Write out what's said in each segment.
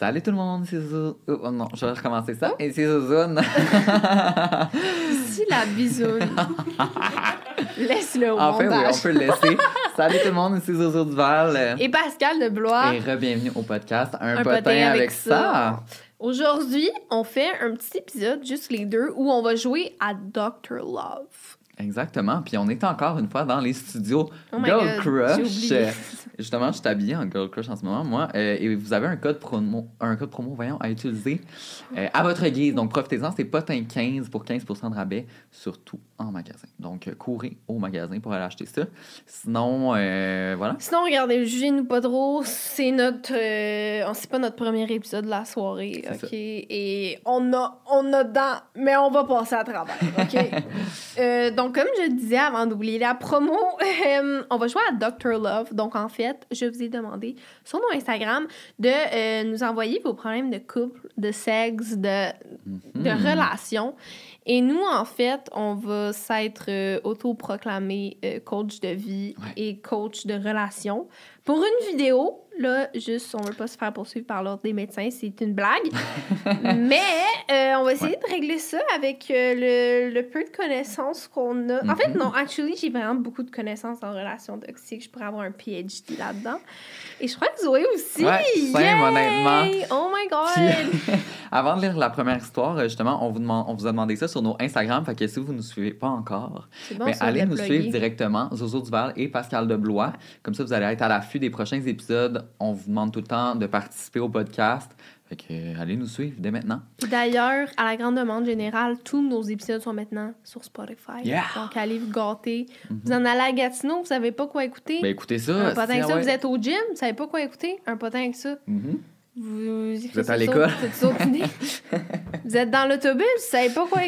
Salut tout le monde, c'est Zouzou. Oh non, je vais recommencer ça. Et c'est Zouzoune. Si la bisoune. Laisse-le au En fait, oui, on peut le laisser. Salut tout le monde, c'est Zouzou Duval. Et Pascal de Blois. Et re-bienvenue au podcast Un, Un potin, avec, avec ça. Aujourd'hui, on fait un petit épisode, juste les deux, où on va jouer à Dr. Love. Exactement. Puis on est encore une fois dans les studios Oh Girl God, Crush. oublié. Justement, je suis habillée en Girl Crush en ce moment, moi. euh, et vous avez un code promo, un code promo voyons, à utiliser euh, à votre guise. Donc profitez-en, c'est potin 15 pour 15 de rabais, surtout en magasin. Donc euh, courez au magasin pour aller acheter ça. Sinon, euh, voilà. Sinon, regardez, jugez-nous pas trop. C'est notre. euh, on- c'est pas notre premier épisode de la soirée, OK? Et on a, on a dedans, mais on va passer à travers, OK? Euh, donc, comme je disais avant d'oublier la promo, on va jouer à Dr. Love. Donc, en fait, je vous ai demandé sur nos Instagram de nous envoyer vos problèmes de couple, de sexe, de, de relation. Et nous, en fait, on va s'être euh, autoproclamé euh, coach de vie Ouais. et coach de relation pour une vidéo. Là, juste, on veut pas se faire poursuivre par l'ordre des médecins, c'est une blague. Mais euh, on va essayer de régler ça avec euh, le, le peu de connaissances qu'on a. En fait, Mhm. non, actually, j'ai vraiment beaucoup de connaissances en relations toxiques. Je pourrais avoir un PhD là-dedans. Et je crois que Zoé aussi. Ouais, Yay! honnêtement. Oh my God! Avant de lire la première histoire, euh, justement, on vous, demande, on vous a demandé ça sur nos Instagram. Fait que si vous ne nous suivez pas encore, bon, ça, allez nous suivre directement, Zozo Duval et Pascal de Blois. Comme ça, vous allez être à l'affût des prochains épisodes. On vous demande tout le temps de participer au podcast. Fait que euh, allez nous suivre dès maintenant. Puis D'ailleurs, à la grande demande générale, tous nos épisodes sont maintenant sur Spotify. Yeah. Donc, allez vous gâter. Vous en allez à Gatineau, vous savez pas quoi écouter. Ben écoutez ça. un potin ça, ouais. vous êtes au gym, vous savez pas quoi écouter. Un potin avec ça. Mhm. Vous, êtes à l'école? Vous êtes dans l'autobus, vous savez pas quoi?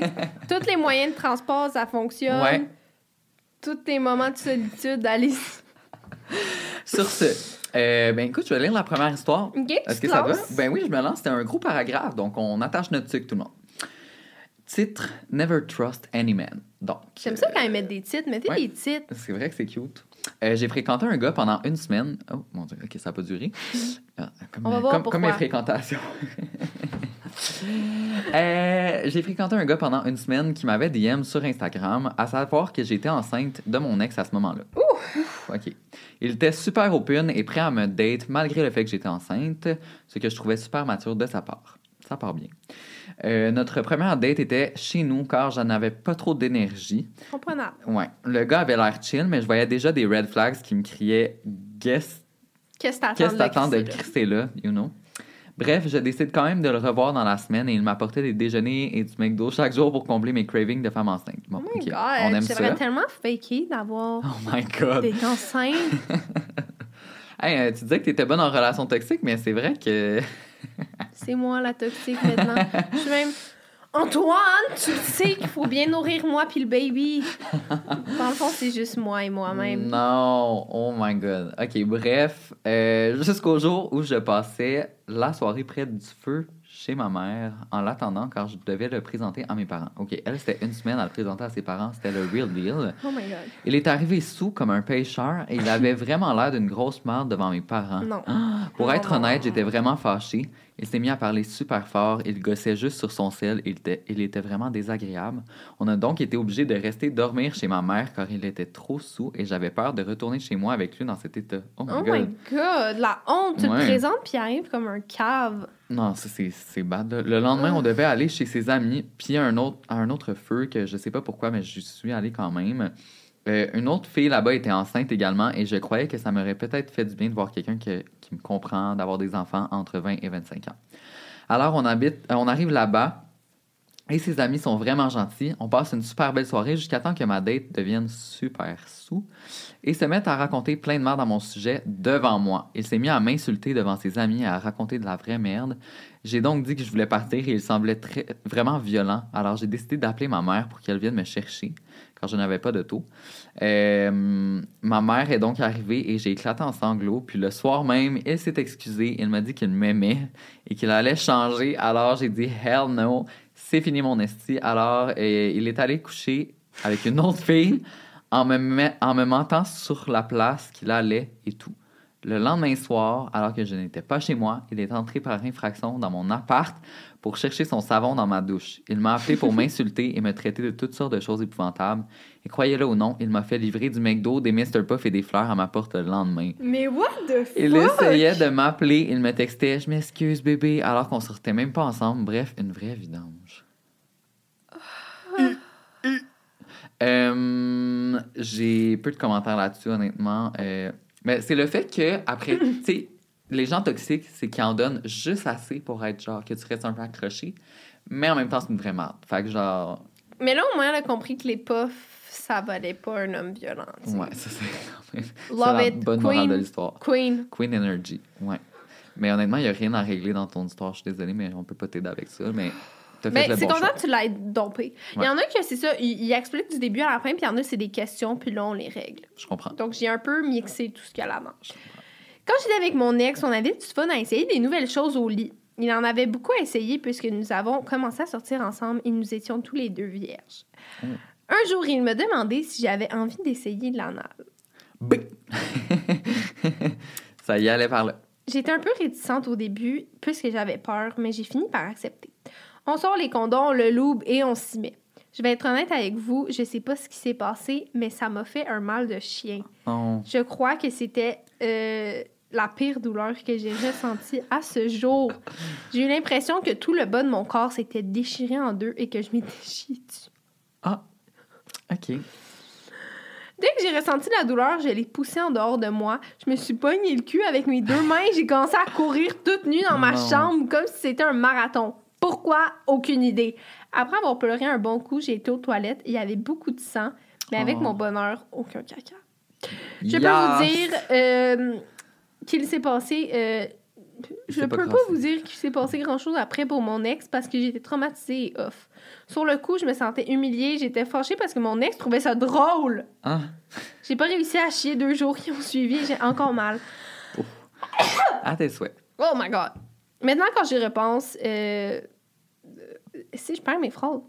Tous les moyens de transport, ça fonctionne. Ouais. Tous tes moments de solitude, allez. Sur ce, euh, ben écoute, je vais lire la première histoire. OK, Est-ce que ça va? Ben oui, je me lance. C'était un gros paragraphe, donc on attache notre sucre, tout le monde. Titre Never Trust Any Man. Donc. J'aime ça euh, quand ils mettent des titres. Mettez ouais. des titres. C'est vrai que c'est cute. Euh, j'ai fréquenté un gars pendant une semaine. Oh mon dieu, ok, ça n'a pas duré. Ah, comme, On va voir comme, comme mes fréquentations. Euh, j'ai fréquenté un gars pendant une semaine qui m'avait DM sur Instagram, à savoir que j'étais enceinte de mon ex à ce moment-là. Ok. Il était super open et prêt à me date malgré le fait que j'étais enceinte, ce que je trouvais super mature de sa part. Ça part bien. Euh, notre première date était chez nous car j'en avais pas trop d'énergie. Comprenable. Ouais. Le gars avait l'air chill, mais je voyais déjà des red flags qui me criaient Qu'est-ce Qu'est-ce que t'attends qu'est-ce que t'attends de crisser, là? you know? Bref, je décide quand même de le revoir dans la semaine et il m'apportait des déjeuners et du McDo chaque jour pour combler mes cravings de femme enceinte. Bon, Oh my God, on aime J'aimerais ça. tellement faké d'avoir Oh my god. d'être enceinte. Hey, euh, tu disais que t'étais bonne en relation toxique, mais c'est vrai que. C'est moi la toxique maintenant. Je suis même. Antoine, tu sais qu'il faut bien nourrir moi puis le baby. Dans le fond, c'est juste moi et moi-même. Non, oh my god. Ok, bref, euh, jusqu'au jour où je passais la soirée près du feu chez ma mère en l'attendant car je devais le présenter à mes parents. Ok, elle, c'était une semaine à le présenter à ses parents, c'était le real deal. Oh my god. Il est arrivé sous comme un pêcheur et il avait vraiment l'air d'une grosse merde devant mes parents. Non. Pour Non, être non, honnête, j'étais vraiment fâché. Il s'est mis à parler super fort. Il gossait juste sur son sel. Il était, il était vraiment désagréable. On a donc été obligé de rester dormir chez ma mère car il était trop sous et j'avais peur de retourner chez moi avec lui dans cet état. Oh my Oh god. my god, la honte. Tu Ouais. présentes puis il arrive comme un cave. Non, ça, c'est bad. Le lendemain, on devait aller chez ses amis, puis à un autre, à un autre feu que je sais pas pourquoi, mais je suis allé quand même. Euh, une autre fille là-bas était enceinte également et je croyais que ça m'aurait peut-être fait du bien de voir quelqu'un que- comprend, d'avoir des enfants entre 20 et 25 ans. Alors, on, habite, euh, on arrive là-bas et ses amis sont vraiment gentils. On passe une super belle soirée jusqu'à temps que ma date devienne super sous et se mette à raconter plein de merde à mon sujet devant moi. Il s'est mis à m'insulter devant ses amis et à raconter de la vraie merde. J'ai donc dit que je voulais partir et il semblait très, vraiment violent. Alors j'ai décidé d'appeler ma mère pour qu'elle vienne me chercher car je n'avais pas d'auto. Euh, ma mère est donc arrivée et j'ai éclaté en sanglots. Puis le soir même, il s'est excusé. Il m'a dit qu'il m'aimait et qu'il allait changer. Alors j'ai dit hell no, c'est fini mon esti. Alors euh, il est allé coucher avec une autre fille en me, met- en me mentant sur la place qu'il allait et tout. Le lendemain soir, alors que je n'étais pas chez moi, il est entré par infraction dans mon appart pour chercher son savon dans ma douche. Il m'a appelé pour m'insulter et me traiter de toutes sortes de choses épouvantables. Et croyez-le ou non, il m'a fait livrer du McDo, des Mr. Puff et des fleurs à ma porte le lendemain. Mais what the fuck? Il essayait de m'appeler, il me textait Je m'excuse, bébé, alors qu'on sortait même pas ensemble. Bref, une vraie vidange. Euh, J'ai peu de commentaires là-dessus, honnêtement. Euh, mais c'est le fait que, après, tu sais, les gens toxiques, c'est qu'ils en donnent juste assez pour être genre que tu restes un peu accroché, mais en même temps, c'est une vraie merde. Fait que, genre, Mais là, au moins, elle a compris que les puffs, ça valait pas un homme violent. ouais, ça c'est quand même. Love la it. bonne morale Queen. de l'histoire. Queen. Queen Energy, ouais. Mais honnêtement, il n'y a rien à régler dans ton histoire. Je suis désolée, mais on peut pas t'aider avec ça. Mais Ben, c'est content que tu l'aies dompé. Il y en a que c'est ça, ils, ils expliquent du début à la fin, puis il y en a c'est des questions, puis là, on les règle. Je comprends. Donc, j'ai un peu mixé tout ce qu'il y a là-dedans. Quand j'étais avec mon ex, on avait du fun à essayer des nouvelles choses au lit. Il en avait beaucoup à essayer puisque nous avons commencé à sortir ensemble et nous étions tous les deux vierges. Oh. Un jour, il me demandait si j'avais envie d'essayer de l'anal. Ça y allait par là. J'étais un peu réticente au début puisque j'avais peur, mais j'ai fini par accepter. On sort les condoms, on le loube et on s'y met. Je vais être honnête avec vous, je sais pas ce qui s'est passé, mais ça m'a fait un mal de chien. Oh. Je crois que c'était euh, la pire douleur que j'ai ressentie à ce jour. J'ai eu l'impression que tout le bas de mon corps s'était déchiré en deux et que je m'étais chiée dessus. Ah, OK. Dès que j'ai ressenti la douleur, je l'ai poussée en dehors de moi. Je me suis pogné le cul avec mes deux mains. J'ai commencé à courir toute nue dans ma Non. chambre comme si c'était un marathon. Pourquoi? Aucune idée. Après avoir pleuré un bon coup, j'ai été aux toilettes. Il y avait beaucoup de sang, mais avec Oh. mon bonheur, aucun caca. Je Yes! peux vous dire euh, qu'il s'est passé. euh, je peux pas vous dire qu'il s'est passé grand chose après pour mon ex parce que j'étais traumatisée et off. Sur le coup, je me sentais humiliée. J'étais fâchée parce que mon ex trouvait ça drôle. Ah, J'ai pas réussi à chier deux jours qui ont suivi. J'ai encore mal. à tes souhaits. Oh my god. Maintenant, quand j'y repense, euh, si je perds mes phrases.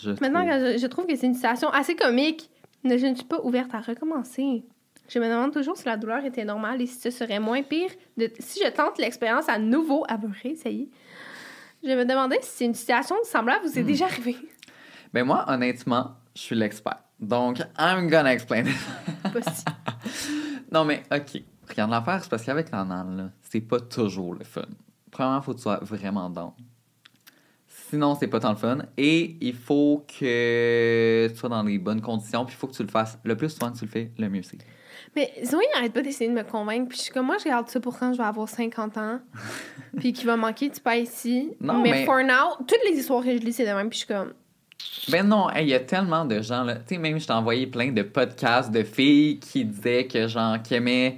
Je Maintenant, trouve. je, je trouve que c'est une situation assez comique, mais je ne suis pas ouverte à recommencer. Je me demande toujours si la douleur était normale et si ce serait moins pire de, si je tente l'expérience à nouveau à me réessayer. Je me demandais si une situation semblable vous est Hmm. déjà arrivée. Ben moi, honnêtement, je suis l'expert. Donc, I'm gonna explain it. Non, mais OK. Regarde l'affaire, c'est parce qu'avec l'anal, c'est pas toujours le fun. Premièrement, il faut que tu sois vraiment down. Sinon, c'est pas tant le fun. Et il faut que tu sois dans les bonnes conditions, puis il faut que tu le fasses. Le plus souvent que tu le fais, le mieux c'est. Mais Zoé n'arrête pas d'essayer de me convaincre. Puis je suis comme, moi, je regarde ça pour quand je vais avoir 50 ans. puis qu'il va manquer du pain ici. Non, mais, mais- for now, toutes les histoires que je lis, c'est de même. Puis je suis comme, Ben non, hey, il y a tellement de gens, là. Tu sais, même, je t'ai envoyé plein de podcasts de filles qui disaient que, genre, qui aimaient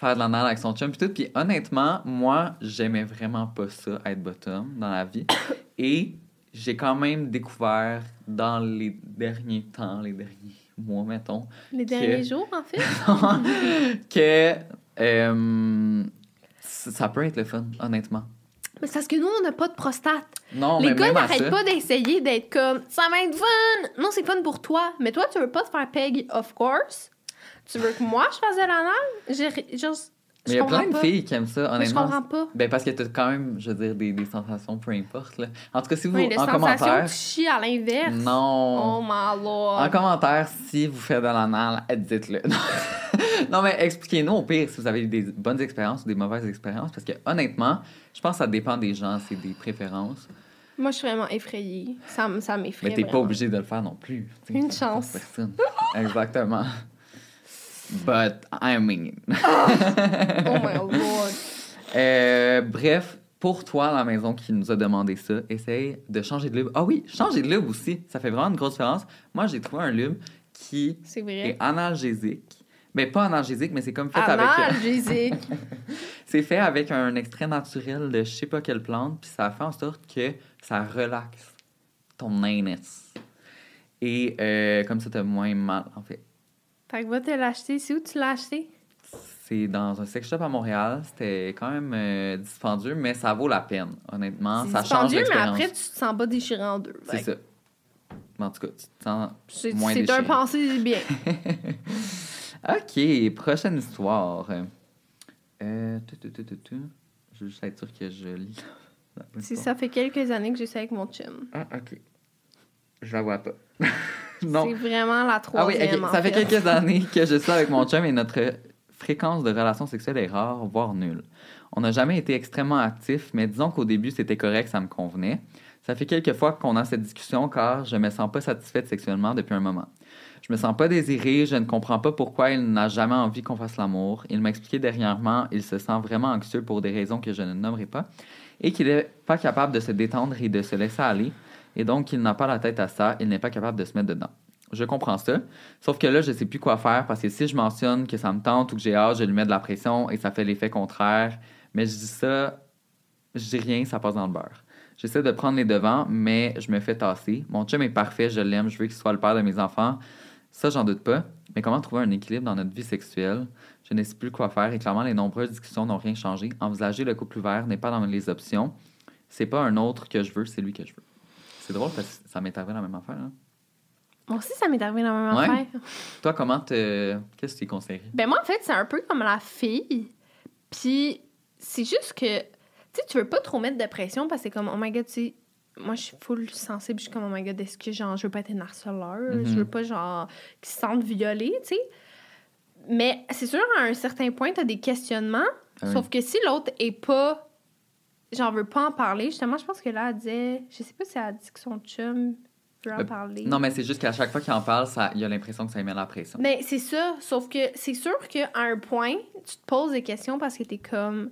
faire de l'anal avec son chum, puis tout. Puis honnêtement, moi, j'aimais vraiment pas ça, être bottom, dans la vie. Et j'ai quand même découvert dans les derniers temps, les derniers mois, mettons, Les derniers jours, en fait? que euh, ça peut être le fun, honnêtement. Mais c'est parce que nous, on n'a pas de prostate. Non, les mais gars, n'arrêtent pas d'essayer d'être comme ça va être fun. Non, c'est fun pour toi. Mais toi, tu veux pas te faire peg, of course. Tu veux que moi, je fasse de l'anal? J'ai juste. Mais il y a plein de pas. filles qui aiment ça, Mais je honnêtement. comprends pas. Ben parce que t'as quand même, je veux dire, des, des sensations, peu importe. Là. En tout cas, si vous, Oui, les en commentaire... tu chies à l'inverse. Non. Oh my lord. En commentaire, si vous faites de l'anal, dites-le. non, mais expliquez-nous au pire si vous avez eu des bonnes expériences ou des mauvaises expériences. Parce que honnêtement, je pense que ça dépend des gens, c'est des préférences. Moi, je suis vraiment effrayée. Ça, ça m'effraie. Mais t'es pas obligé de le faire non plus. Une chance. personne. Exactement. But, I mean. Oh my lord. Euh, bref, pour toi la maison qui nous a demandé ça, essaye de changer de lube. Ah oui, changer de lube aussi. Ça fait vraiment une grosse différence. Moi, j'ai trouvé un lube qui est analgésique. Ben, pas analgésique, mais c'est comme fait avec. euh, Analgésique. C'est fait avec un extrait naturel de je sais pas quelle plante, puis ça fait en sorte que ça relaxe ton anus. Et euh, comme ça, t'as moins mal, en fait. Fait que va te l'acheter. C'est où tu l'as acheté? C'est dans un sex shop à Montréal. C'était quand même euh, dispendieux, mais ça vaut la peine, honnêtement. Ça change dispendieux, mais l'expérience. après, tu te sens pas déchiré en deux. C'est ça. En tout cas, tu te sens C'est moins c'est un pensée bien. OK, prochaine histoire. Euh, tu, tu, tu, tu, tu. Je veux juste être sûr que je lis. Si ça fait quelques années que je suis avec mon chum. Ah, OK. Je la vois pas. non. C'est vraiment la Ah oui, troisième. ok. ça fait quelques années que je suis avec mon chum et notre fréquence de relations sexuelles est rare, voire nulle. On n'a jamais été extrêmement actifs, mais disons qu'au début, c'était correct, ça me convenait. Ça fait quelques fois qu'on a cette discussion car je me sens pas satisfaite sexuellement depuis un moment. Je me sens pas désirée, je ne comprends pas pourquoi il n'a jamais envie qu'on fasse l'amour. Il m'a expliqué dernièrement, il se sent vraiment anxieux pour des raisons que je ne nommerai pas et qu'il n'est pas capable de se détendre et de se laisser aller et donc il n'a pas la tête à ça, il n'est pas capable de se mettre dedans. Je comprends ça. Sauf que là, je sais plus quoi faire parce que si je mentionne que ça me tente ou que j'ai hâte, je lui mets de la pression et ça fait l'effet contraire. Mais je dis ça, je dis rien, ça passe dans le beurre. J'essaie de prendre les devants, mais je me fais tasser. Mon chum est parfait, je l'aime, je veux qu'il soit le père de mes enfants. Ça, j'en doute pas. Mais comment trouver un équilibre dans notre vie sexuelle? Je ne sais plus quoi faire et clairement, les nombreuses discussions n'ont rien changé. Envisager le couple ouvert n'est pas dans les options. C'est pas un autre que je veux, c'est lui que je veux. C'est drôle parce que ça m'est arrivé la même affaire. hein. Moi aussi, ça m'est arrivé la même Ouais. affaire. Toi, comment te. Qu'est-ce que tu conseillerais? Ben moi, en fait, c'est un peu comme la fille. Puis c'est juste que, tu sais, tu veux pas trop mettre de pression parce que c'est comme, oh my god, tu sais, moi, je suis full sensible. Je suis comme, oh my god, est-ce que, genre, je veux pas être une harceleur? Mhm. Je veux pas, genre, qu'ils se sentent violés, tu sais. Mais c'est sûr, à un certain point, t'as des questionnements. Ah oui. Sauf que si l'autre est pas. J'en veux pas en parler, justement, je pense que là, elle disait. Je sais pas si elle a dit que son chum veut en Euh, parler. Non, mais c'est juste qu'à chaque fois qu'il en parle, ça, il a l'impression que ça lui met la pression. Mais c'est ça, sauf que c'est sûr qu'à un point, tu te poses des questions parce que t'es comme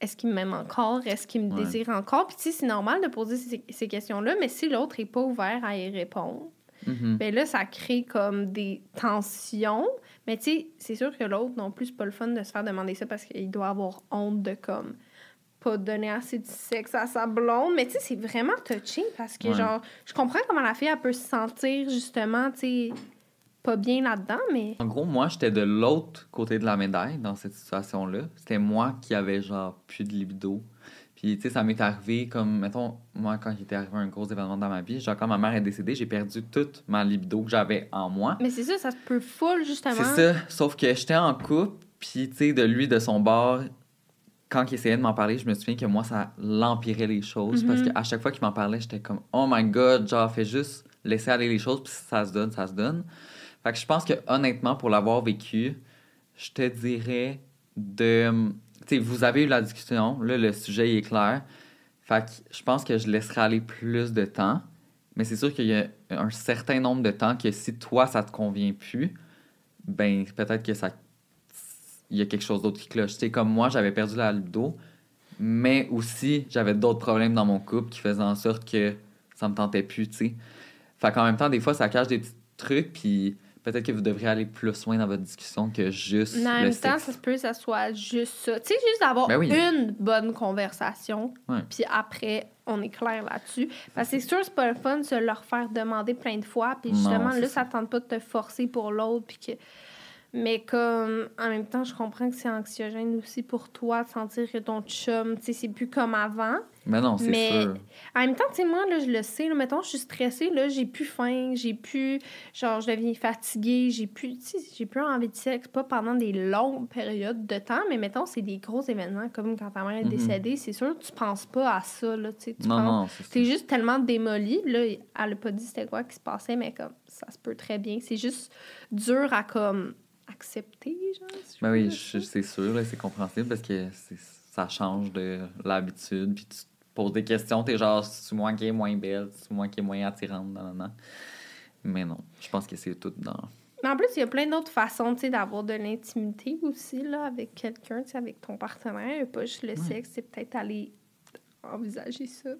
est-ce qu'il m'aime encore? Est-ce qu'il me Ouais. désire encore? Puis tu sais, c'est normal de poser ces, ces questions-là, mais si l'autre est pas ouvert à y répondre, Mhm. ben là, ça crée comme des tensions. Mais tu sais, c'est sûr que l'autre non plus, c'est pas le fun de se faire demander ça parce qu'il doit avoir honte de comme pas donner assez de sexe à sa blonde. Mais tu sais, c'est vraiment touching parce que Ouais. genre, je comprends comment la fille, elle peut se sentir justement, tu sais, pas bien là-dedans, mais. En gros, moi, j'étais de l'autre côté de la médaille dans cette situation-là. C'était moi qui avais, genre, plus de libido. Puis, tu sais, ça m'est arrivé comme, mettons, moi, quand il était arrivé un gros événement dans ma vie, genre, quand ma mère est décédée, j'ai perdu toute ma libido que j'avais en moi. Mais c'est ça, ça se peut full, justement. C'est ça. Sauf que j'étais en couple, puis, tu sais, de lui, de son bord, quand il essayait de m'en parler, je me souviens que moi, ça l'empirait les choses. Parce Mhm. qu'à chaque fois qu'il m'en parlait, j'étais comme, oh my god, genre, fais juste laisser aller les choses, puis ça se donne, ça se donne. Fait que je pense que, honnêtement, pour l'avoir vécu, je te dirais de. Tu sais, vous avez eu la discussion, là, le sujet il est clair. Fait que je pense que je laisserai aller plus de temps. Mais c'est sûr qu'il y a un certain nombre de temps que si toi, ça te convient plus, ben peut-être que ça il y a quelque chose d'autre qui cloche. Tu sais, comme moi, j'avais perdu la libido, mais aussi j'avais d'autres problèmes dans mon couple qui faisaient en sorte que ça me tentait plus, tu sais. Fait qu'en même temps, des fois, ça cache des petits trucs, puis Peut-être que vous devriez aller plus loin dans votre discussion que juste Mais en le même temps, ça se peut que ça soit juste ça. Tu sais, juste d'avoir Ben oui. une bonne conversation, puis après, on est clair là-dessus. Parce que c'est sûr, c'est pas le fun de se leur faire demander plein de fois, puis justement, là, ça. ça tente pas de te forcer pour l'autre, puis que... Mais comme, en même temps, je comprends que c'est anxiogène aussi pour toi de sentir que ton chum, tu sais, c'est plus comme avant. Mais non, c'est Mais- sûr. En même temps, tu sais, moi, là, je le sais, là, mettons, je suis stressée, là, j'ai plus faim, j'ai plus, genre, je deviens fatiguée, j'ai plus, tu sais, j'ai plus envie de sexe, pas pendant des longues périodes de temps, mais mettons, c'est des gros événements, comme quand ta mère est Mhm. décédée, c'est sûr tu penses pas à ça, là, tu sais, tu Non, penses- non, T'es juste tellement démoli, là, elle a pas dit c'était quoi qui se passait, mais comme, ça se peut très bien, c'est juste dur à, comme, accepter, genre, si Ben oui, c'est sûr, c'est compréhensible parce que ça change de l'habitude. Puis tu te poses des questions, t'es genre, c'est moi qui est moins belle, c'est moi qui est moins attirante, nan, nan, nan. Mais non, je pense que c'est tout dans. Mais en plus, il y a plein d'autres façons, d'avoir de l'intimité aussi, là, avec quelqu'un, avec ton partenaire. Pas juste le sexe, c'est peut-être aller envisager ça.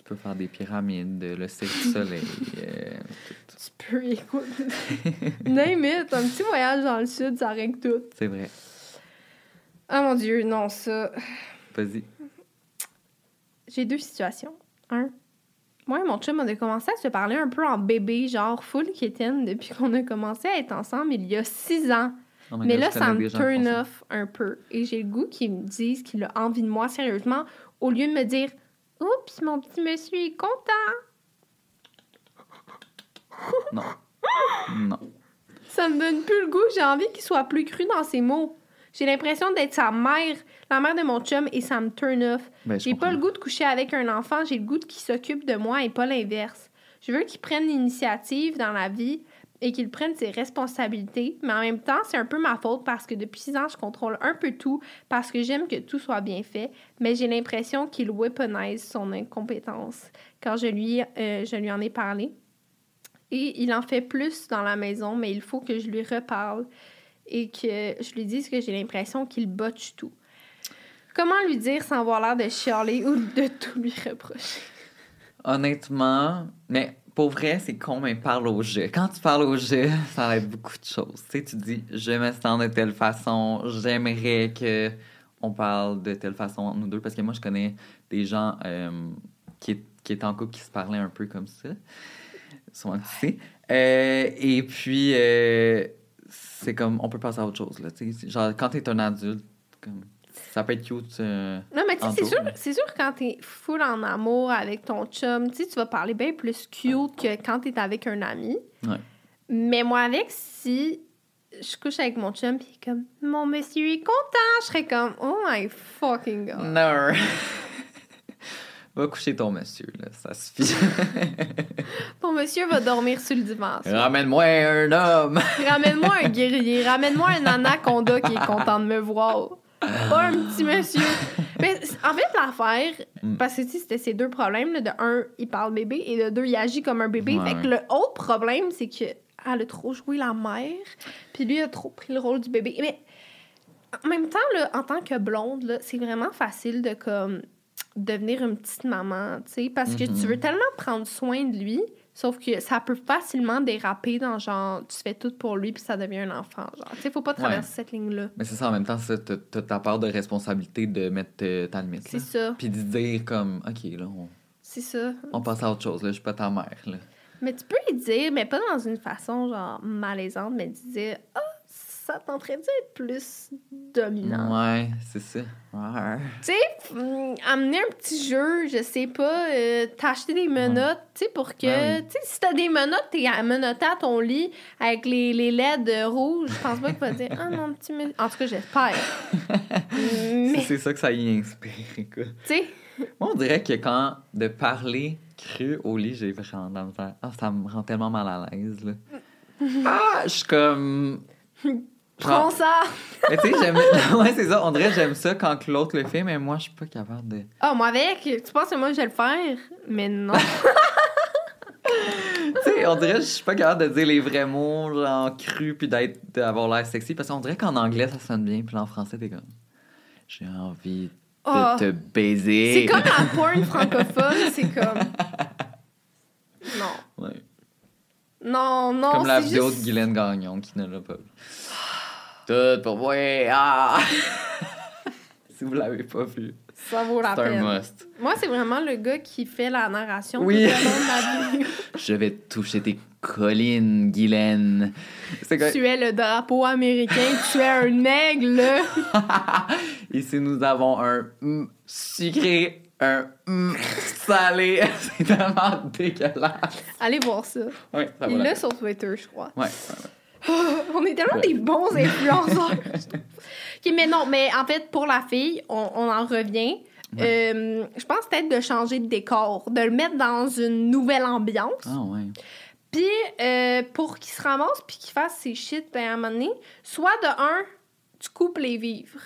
Tu peux faire des pyramides, le du soleil. euh, tout. Tu peux, écoute. Name it, un petit voyage dans le sud, ça règle tout. C'est vrai. Oh mon Dieu, non, ça. Vas-y. J'ai deux situations. Un, moi et mon chum, on a commencé à se parler un peu en bébé, genre full kitten, depuis qu'on a commencé à être ensemble il y a six ans. Oh Mais God, là, ça me turn off un peu. Et j'ai le goût qu'ils me disent qu'il a envie de moi sérieusement, au lieu de me dire Oups, mon petit monsieur est content. Non. Non. Ça me donne plus le goût. J'ai envie qu'il soit plus cru dans ses mots. J'ai l'impression d'être sa mère, la mère de mon chum, et ça me turn off. Ben, J'ai pas le goût de coucher avec un enfant, j'ai le goût qu'il s'occupe de moi et pas l'inverse. Je veux qu'il prenne l'initiative dans la vie et qu'il prenne ses responsabilités, mais en même temps, c'est un peu ma faute parce que depuis six ans, je contrôle un peu tout parce que j'aime que tout soit bien fait, mais j'ai l'impression qu'il weaponise son incompétence quand je lui, euh, je lui en ai parlé. Et il en fait plus dans la maison, mais il faut que je lui reparle et que je lui dise que j'ai l'impression qu'il botche tout. Comment lui dire sans avoir l'air de chialer ou de tout lui reprocher? Honnêtement, mais vrai, c'est con, mais parle au jeu. Quand tu parles au jeu, ça va être beaucoup de choses. Tu tu dis, je me sens de telle façon, j'aimerais que on parle de telle façon, nous deux, parce que moi, je connais des gens euh, qui, qui étaient en couple qui se parlaient un peu comme ça. Souvent, tu sais. Et puis, euh, c'est comme, on peut passer à autre chose, là. tu sais. Genre, quand t'es un adulte, ça peut être cute. euh, Non, mais tu sais, c'est sûr, c'est sûr quand t'es full en amour avec ton chum, tu vas parler bien plus cute que quand t'es avec un ami. Ouais. Mais moi, avec, si je couche avec mon chum, puis comme, mon monsieur est content, je serais comme, oh my fucking god. Non. Va coucher ton monsieur, là, ça suffit. Ton monsieur va dormir sur le soir. Ramène-moi un homme. Ramène-moi un guerrier, ramène-moi un anaconda qui est content de me voir. Pas un petit monsieur. Mais en fait, l'affaire, Mm. parce que tu sais, c'était ces deux problèmes. là, de un, il parle bébé et de deux, il agit comme un bébé. Ouais, fait que le autre problème, c'est que elle a trop joué la mère, puis lui a trop pris le rôle du bébé. Mais en même temps, là, en tant que blonde, là, c'est vraiment facile de comme devenir une petite maman, tu sais, parce que tu veux tellement prendre soin de lui, sauf que ça peut facilement déraper dans genre tu fais tout pour lui puis ça devient un enfant, genre. Tu sais, faut pas traverser cette ligne-là. Mais c'est ça, en même temps, t'as ta part de responsabilité de mettre euh, ta limite. C'est ça, Puis de dire comme, OK, là, on, c'est ça. on passe à autre chose, là, je suis pas ta mère, là. Mais tu peux lui dire, mais pas dans une façon genre malaisante, mais de dire ah ça tenterait d'être plus dominant? Ouais, c'est ça. Ouais. Tu sais, hum, amener un petit jeu, je sais pas, euh, t'acheter des menottes, tu sais, pour que, Ben oui. tu sais, si t'as des menottes, t'es menotté à ton lit avec les, les LED rouges, je pense pas qu'il va dire, ah mon petit. En tout cas, j'espère. Mais, C'est ça que ça y inspire, quoi. tu sais, Moi, on dirait que quand de parler cru au lit, j'ai vraiment de la misère. Ah, ça me rend tellement mal à l'aise, là. Ah, je suis comme. prends ça. Mais tu sais, j'aime. ouais, c'est ça. On dirait que j'aime ça quand que l'autre le fait, mais moi, je suis pas capable de. Ah, moi avec, tu penses que moi je vais le faire? Mais non. Tu sais, on dirait que je suis pas capable de dire les vrais mots, genre cru, puis d'être, d'avoir l'air sexy. Parce qu'on dirait qu'en anglais, ça sonne bien, puis en français, t'es comme. J'ai envie de Ah. te baiser. C'est comme la porn francophone, c'est comme. Non. Ouais. Non, non, Comme la c'est vidéo juste... de Guylaine Gagnon qui ne l'a pas vu. Tout pour moi. Ah! si vous l'avez pas vu, Ça vaut la c'est un peine. must. Moi, c'est vraiment le gars qui fait la narration Oui. de la. Je vais toucher tes collines, Guylaine. Tu es le drapeau américain, tu es un aigle. Ici, nous avons un mm sucré, un mm salé. c'est tellement dégueulasse. Allez voir ça. Ça Il la peine. sur Twitter, je crois. Ouais, ouais, On est tellement Ouais. des bons influenceurs. ok, mais non, mais en fait, pour la fille, on, on en revient. Euh, je pense peut-être de changer de décor, de le mettre dans une nouvelle ambiance. Ah ouais. Puis, euh, pour qu'il se ramasse puis qu'il fasse ses shit, ben, à un moment donné, soit de un, tu coupes les vivres.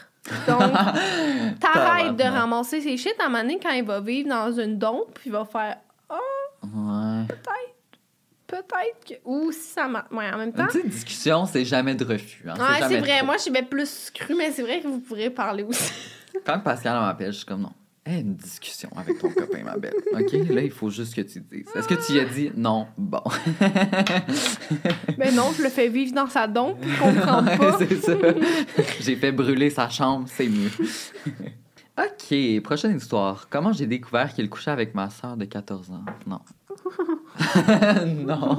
Donc, t'arrêtes de ramasser ses shit à un moment donné quand il va vivre dans une dompe, puis il va faire Ouais. peut-être que. Ou si ça m'a. Ouais, en même temps. Une petite discussion, c'est jamais de refus. Hein. Ouais, c'est vrai. trop. Moi, j'y vais plus cru, mais c'est vrai que vous pourrez parler aussi. Quand Pascal m'appelle, je suis comme non. Hey, une discussion avec ton copain, ma belle. OK? Là, il faut juste que tu dises. Est-ce que tu y as dit non? Bon. mais non, je le fais vivre dans sa dompe, il comprend Ouais, pas. c'est ça. J'ai fait brûler sa chambre, c'est mieux. OK, prochaine histoire. Comment j'ai découvert qu'il couchait avec ma soeur de 14 ans? Non. non.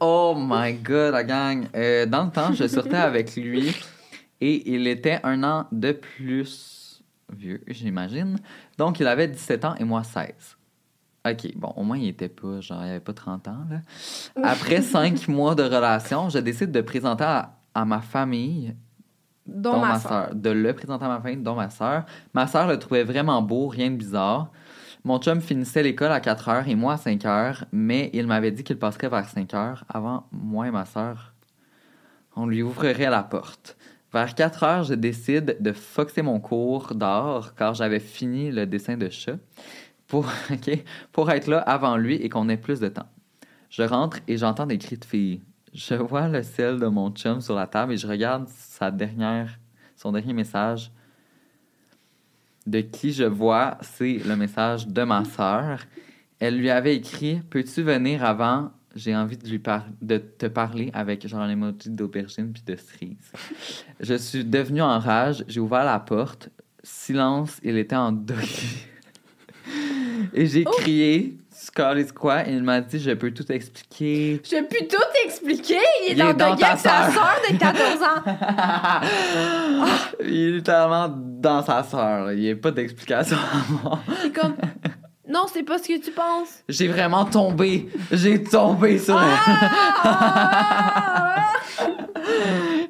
Oh my god, la gang. Euh, dans le temps, je sortais avec lui et il était un an de plus vieux, j'imagine. Donc, il avait 17 ans et moi 16. OK, bon, au moins, il était pas, genre, il avait pas 30 ans, là. Après cinq mois de relation, je décide de présenter à, à ma famille, Dont dont ma ma soeur. soeur, de le présenter à ma famille, dont ma soeur. Ma soeur le trouvait vraiment beau, rien de bizarre. Mon chum finissait l'école à 4 heures et moi à 5 heures, mais il m'avait dit qu'il passerait vers 5 heures avant moi et ma soeur. On lui ouvrirait la porte. Vers 4 heures, je décide de foxer mon cours d'art car j'avais fini le dessin de chat pour être là avant lui et qu'on ait plus de temps. Je rentre et j'entends des cris de filles. Je vois le sel de mon chum sur la table et je regarde sa dernière, son dernier message. De qui je vois, c'est le message de ma sœur. Elle lui avait écrit Peux-tu venir avant? J'ai envie de, lui par- de te parler avec genre un emoji d'aubergine puis de cerise. je suis devenue en rage. J'ai ouvert la porte. Silence, il était en doggy. Et j'ai crié Scarlett quoi il m'a dit Je peux tout expliquer. Je peux tout expliquer? Il est Il dans est le dans gars ta sa sœur. soeur de 14 ans. Il est littéralement dans sa sœur. là. Il n'y a pas d'explication à moi. C'est comme. Non, c'est pas ce que tu penses. J'ai vraiment tombé. J'ai tombé sur Ah!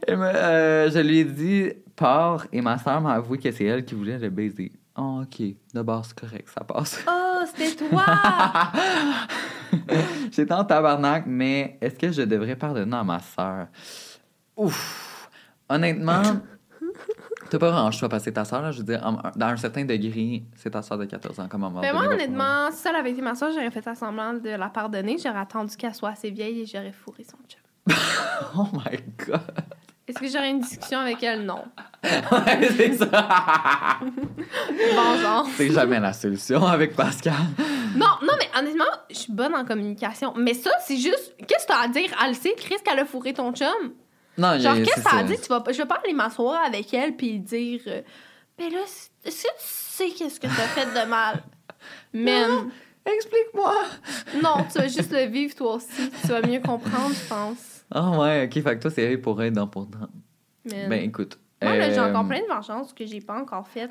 Et me- euh, je lui ai dit pars et ma soeur m'a avoué que c'est elle qui voulait le baiser. Oh, ok. D'abord, c'est correct, ça passe. C'était toi. J'étais en tabarnak, mais est-ce que je devrais pardonner à ma soeur? Ouf! Honnêtement, t'as pas vraiment le choix parce que c'est ta soeur, là. Je veux dire, dans un certain degré, c'est ta soeur de 14 ans. Comme Mais moi, honnêtement, si ça avait été ma soeur, j'aurais fait semblant de la pardonner. J'aurais attendu qu'elle soit assez vieille et j'aurais fourré son chum. Oh my god! Est-ce que j'aurais une discussion avec elle? Non. Ouais, c'est ça! Vengeance. c'est jamais la solution avec Pascal. Non, non, mais honnêtement, je suis bonne en communication. Mais ça, c'est juste. Qu'est-ce que t'as à dire? Elle le sait, Chris, qu'elle a fourré ton chum? Non, Genre, qu'est-ce que a ça. dit? Tu vas, je vais pas aller m'asseoir avec elle puis dire. euh, Ben là, est-ce que tu sais qu'est-ce que t'as fait de mal? Man. Explique-moi! Non, tu vas juste le vivre toi aussi. Tu vas mieux comprendre, je pense. Ah ouais, ok, fait que toi, c'est pour être dans pour. Ben écoute. Moi, j'ai euh, encore plein de vengeances que j'ai pas encore faites.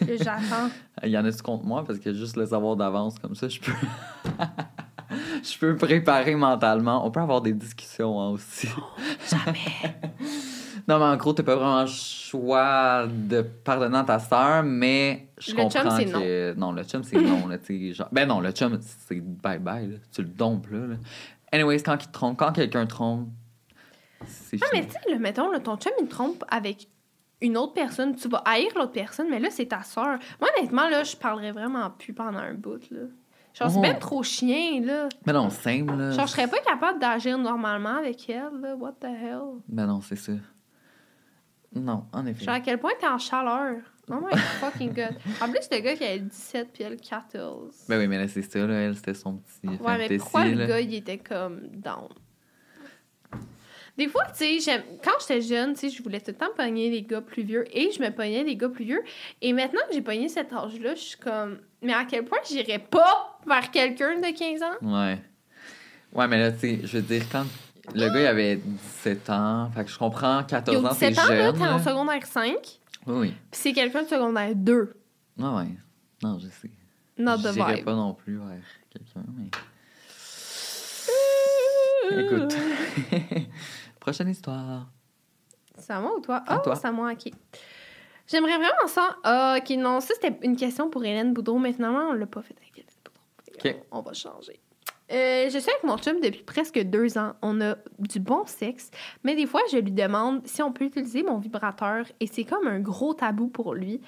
que j'attends. Il y en a-tu contre moi? Parce que juste le savoir d'avance comme ça, je peux. je peux préparer mentalement. On peut avoir des discussions hein, aussi. Jamais. non, mais en gros, t'as pas vraiment le choix de pardonner à ta sœur, mais je Le chum, comprends c'est que. Non. le chum, c'est non. Là, genre... Ben non, le chum, c'est bye-bye. Tu le dompes, là. là. Anyways, quand, il trompe, quand quelqu'un trompe, Ah, mais tu sais, le- mettons, là, ton chum, il te trompe avec une autre personne. Tu vas haïr l'autre personne, mais là, c'est ta soeur. Moi, honnêtement, là, je parlerais vraiment plus pendant un bout, là. Genre, c'est Oh. même trop chien, là. Mais non, simple, là. Genre, je serais pas capable d'agir normalement avec elle, là. What the hell? Ben non, c'est ça. Non, en effet. Genre, à quel point t'es en chaleur? Oh my fucking god. En plus, le gars qui avait 17 puis elle 14. Ben oui, mais là, c'est ça, là. Elle, c'était son petit Ouais, mais pourquoi le gars, il était comme down? Des fois, tu sais, quand j'étais jeune, tu sais, je voulais tout le temps pogner les gars plus vieux et je me pognais les gars plus vieux. Et maintenant que j'ai pogné cet âge-là, je suis comme, mais à quel point j'irais pas vers quelqu'un de 15 ans? Ouais. Ouais, mais là, tu sais, je veux dire, quand le gars, il avait 17 ans, fait que je comprends, 14 Yo, ans, c'est 17 ans, là, jeune. t'es en secondaire 5, puis Oui, oui. c'est quelqu'un de secondaire 2. Ouais, ouais. Non, je sais. Not the J'irais vibe. pas non plus vers quelqu'un, mais... Écoute. Prochaine histoire. C'est à moi ou toi? À oh, toi. c'est à moi, ok. J'aimerais vraiment ça. Ah, ok, non, ça c'était une question pour Hélène Boudreau, mais finalement, on l'a pas fait avec Hélène Boudreau. Ok. On va changer. Euh, je suis avec mon chum depuis presque deux ans. On a du bon sexe, mais des fois, je lui demande si on peut utiliser mon vibrateur et c'est comme un gros tabou pour lui.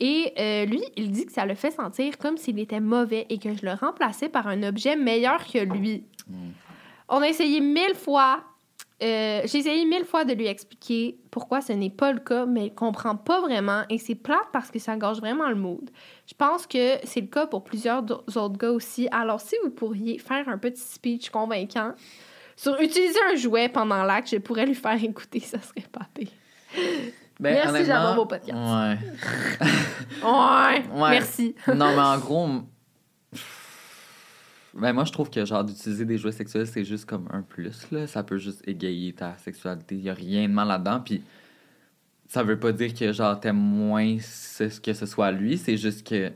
Et euh, lui, il dit que ça le fait sentir comme s'il était mauvais et que je le remplaçais par un objet meilleur que lui. On a essayé mille fois. Euh, J'ai essayé mille fois de lui expliquer pourquoi ce n'est pas le cas, mais il comprend pas vraiment et c'est plate parce que ça gâche vraiment le mood. Je pense que c'est le cas pour plusieurs autres gars aussi. Alors, si vous pourriez faire un petit speech convaincant sur utiliser un jouet pendant l'acte, je pourrais lui faire écouter, ça serait pas pire. Ben, Merci, j'adore vos podcasts. Ouais. Ouais, Ouais. merci. non, mais en gros, ben moi, je trouve que genre d'utiliser des jouets sexuels, c'est juste comme un plus, là. Ça peut juste égayer ta sexualité. Il y a rien de mal là-dedans. Puis ça veut pas dire que genre t'aimes moins ce, que ce soit lui. C'est juste que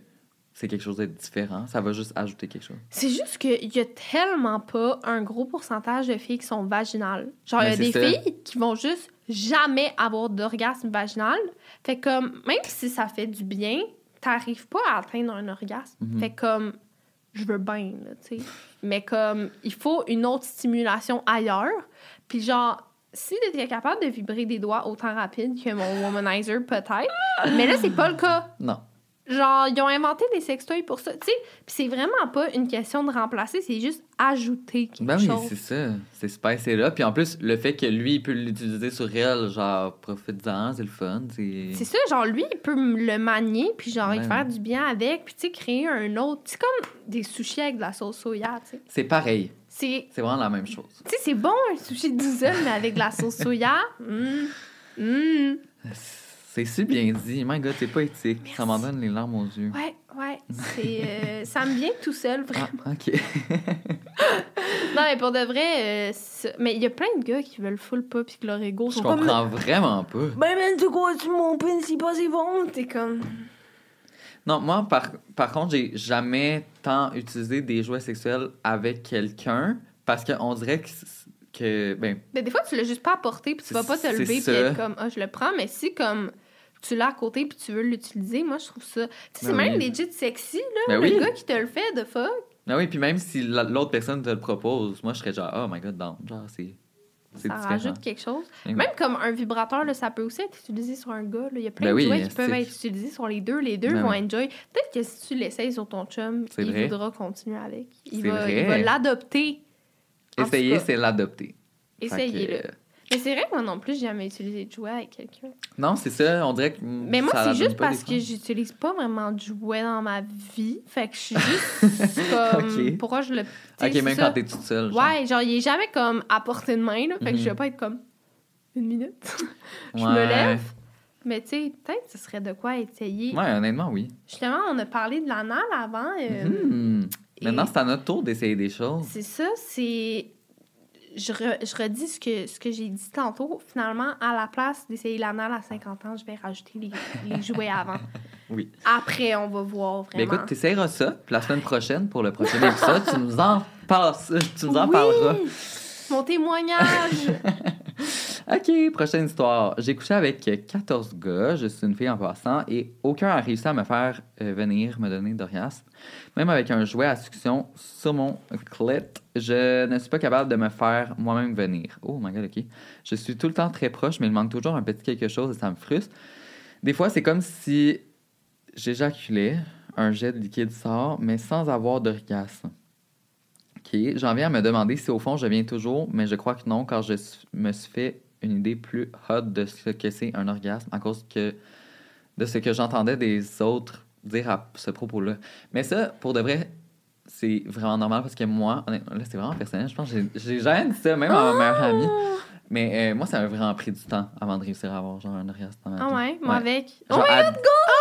c'est quelque chose de différent. Ça va juste ajouter quelque chose. C'est juste qu'il y a tellement pas un gros pourcentage de filles qui sont vaginales. Genre, il y a Ben, des ça. filles qui vont juste jamais avoir d'orgasme vaginal. Fait comme, même si ça fait du bien, t'arrives pas à atteindre un orgasme. Mhm. Fait comme, je veux bien, tu sais. Mais comme, il faut une autre stimulation ailleurs. Puis genre, si t'étais capable de vibrer des doigts autant rapide que mon womanizer, peut-être. Mais là, c'est pas le cas. Non. Genre, ils ont inventé des sextoys pour ça. Tu sais, Puis c'est vraiment pas une question de remplacer, c'est juste ajouter quelque Ben oui, chose. c'est ça. C'est c'est là. Puis en plus, le fait que lui, il peut l'utiliser sur elle, genre, profite-en, c'est le fun. C'est. Ça, genre lui, il peut le manier, puis genre, il faire du bien avec, puis tu sais, créer un autre. C'est comme des sushis avec de la sauce soya, tu sais. C'est pareil. C'est, vraiment la même chose. tu sais, c'est bon un sushi de mais avec de la sauce soya. Hum. C'est si bien dit. My God, c'est pas éthique. Ça m'en donne les larmes aux yeux. Ouais, ouais, c'est, euh, ça me vient tout seul, vraiment. Ah, ok. Non, mais pour de vrai, euh, mais il y a plein de gars qui veulent full pas, puis que leur ego Je sont comme... comprends vraiment pas. Ben, man, tu quoi, tu mon pin, c'est pas c'est bon? T'es comme. Non, moi, par, par contre, j'ai jamais tant utilisé des jouets sexuels avec quelqu'un parce qu'on dirait que, que ben, Ben, des fois, tu l'as juste pas apporté, puis tu vas pas te C'est lever, puis être comme, ah, je le prends. Mais si, comme, tu l'as à côté, puis tu veux l'utiliser, moi, je trouve ça. Tu sais, c'est Ben même legit sexy, là. Ben le oui. gars qui te le fait, de fuck. ah oui, puis même si la- l'autre personne te le propose, moi, je serais genre, oh my God, down. Genre, c'est. Ça différent. rajoute quelque chose. Même comme un vibrateur, là, ça peut aussi être utilisé sur un gars. là. Il y a plein Ben de oui, jouets qui peuvent être utilisés sur les deux. Les deux Ben vont enjoy. Peut-être que si tu l'essayes sur ton chum, il vrai. voudra continuer avec. Il va, l'adopter. Essayer, c'est l'adopter. Essayez-le. Mais c'est vrai que moi non plus, j'ai jamais utilisé de jouet avec quelqu'un. Non, c'est ça. On dirait que. Mais moi, c'est juste parce que j'utilise pas vraiment de jouets dans ma vie. Fait que je suis juste comme. Pourquoi je le. Ok, même ça. quand t'es toute seule. genre. Ouais, genre, il est jamais comme à portée de main, là. Fait que je Mhm. vais pas être comme. Une minute. je me lève. Mais tu sais, peut-être que ce serait de quoi essayer. Ouais, honnêtement, oui. Justement, on a parlé de l'anal avant. euh, Hmm. Maintenant, c'est à notre tour d'essayer des choses. C'est ça, c'est. Je, re- je redis ce que, ce que j'ai dit tantôt. Finalement, à la place d'essayer l'anal à 50 ans, je vais rajouter les, les jouets avant. Oui. Après, on va voir Mais vraiment. écoute, tu essaieras ça. La semaine prochaine, pour le prochain épisode, tu nous en, passes, tu nous en Oui! parleras. Mon témoignage! OK, prochaine histoire. J'ai couché avec 14 gars, je suis une fille en passant, et aucun a réussi à me faire euh, venir me donner d'orgasme. Même avec un jouet à succion sur mon clit, je ne suis pas capable de me faire moi-même venir. Oh my god, OK. Je suis tout le temps très proche, mais il manque toujours un petit quelque chose et ça me frustre. Des fois, c'est comme si j'éjaculais, un jet de liquide sort, mais sans avoir d'orgasme. OK. J'en viens à me demander si au fond je viens toujours, mais je crois que non, car je me suis fait une idée plus hot de ce que c'est un orgasme à cause que de ce que j'entendais des autres dire à ce propos-là. Mais ça, pour de vrai, c'est vraiment normal parce que moi, honnêtement, là, c'est vraiment personnel. Je pense que j'ai- jamais dit ça, même à ma meilleure amie. Mais euh, moi, ça m'a vraiment pris du temps avant de réussir à avoir genre un orgasme Ah ouais, moi avec. Oh my god, go! Ah,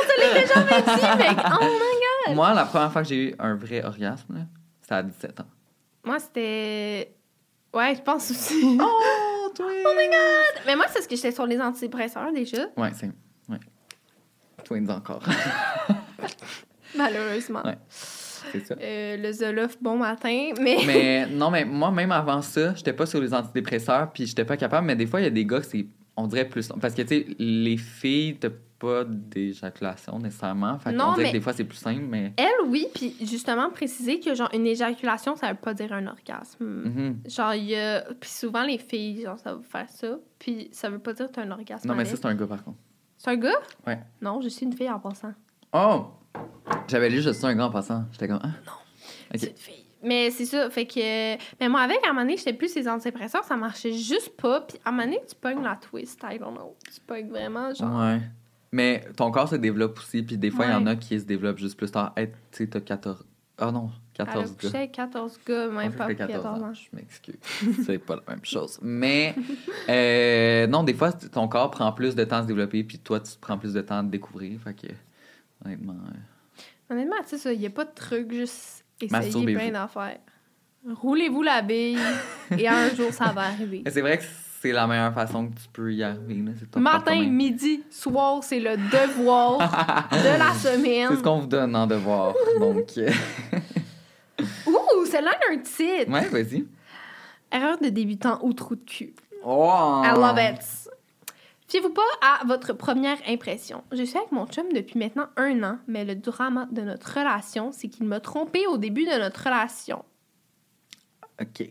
on se l'est déjà fait mec! Oh my god! Moi, la première fois que j'ai eu un vrai orgasme, c'était à 17 ans. Moi, c'était. Ouais, je pense aussi. Oh, Oh my god! Mais moi, c'est ce que j'étais sur les antidépresseurs déjà, Ouais, c'est. Ouais. Twins encore. malheureusement. Ouais. c'est ça. Euh, le Zoloft, bon matin, mais. Mais non, mais moi, même avant ça, j'étais pas sur les antidépresseurs, puis j'étais pas capable. Mais des fois, il y a des gars c'est, on dirait plus. long. Parce que, tu sais, les filles, t'as pas d'éjaculation nécessairement. Fait Non, qu'on dirait mais- que des fois, c'est plus simple, mais. Elle, oui, puis justement, préciser que, genre, une éjaculation, ça veut pas dire un orgasme. Mhm. Genre, il y a. Puis souvent, les filles, genre, ça va faire ça, puis ça veut pas dire que t'as un orgasme. Non, mais ça, c'est un gars, par contre. C'est un gars? Ouais. Non, je suis une fille en passant. Oh! J'avais lu juste ça, un gars en passant. J'étais comme, ah. Ok. C'est une fille. Mais c'est ça, fait que. Mais moi, avec, à un moment donné, j'étais plus ces antidépresseurs, ça marchait juste pas. Puis à un moment donné, tu pognes la twist, I don't know. Tu pognes vraiment, genre. Ouais. Mais ton corps se développe aussi, puis des fois, il y en a qui se développent juste plus tard. Hey, tu sais, t'as 14. Ah non, Elle a 14 couché gars. avec 14 gars, même pas que 14, 14 ans. Je m'excuse. C'est pas la même chose. Mais euh, non, des fois, ton corps prend plus de temps à se développer, puis toi, tu prends plus de temps à te découvrir. Fait que, honnêtement. euh, Honnêtement, tu sais, ça, il n'y a pas de truc, juste Masturbez-vous. plein d'affaires. Roulez-vous la bille et un jour, ça va arriver. C'est vrai que c'est la meilleure façon que tu peux y arriver. là, Matin, midi, soir, c'est le devoir de la semaine. C'est ce qu'on vous donne en devoir. Donc, Ouh, celle-là a un titre. ouais, vas-y. Erreur de débutant ou trou de cul. Oh! I love it. Fiez-vous pas à votre première impression. Je suis avec mon chum depuis maintenant un an, mais le drama de notre relation, c'est qu'il m'a trompé au début de notre relation. OK.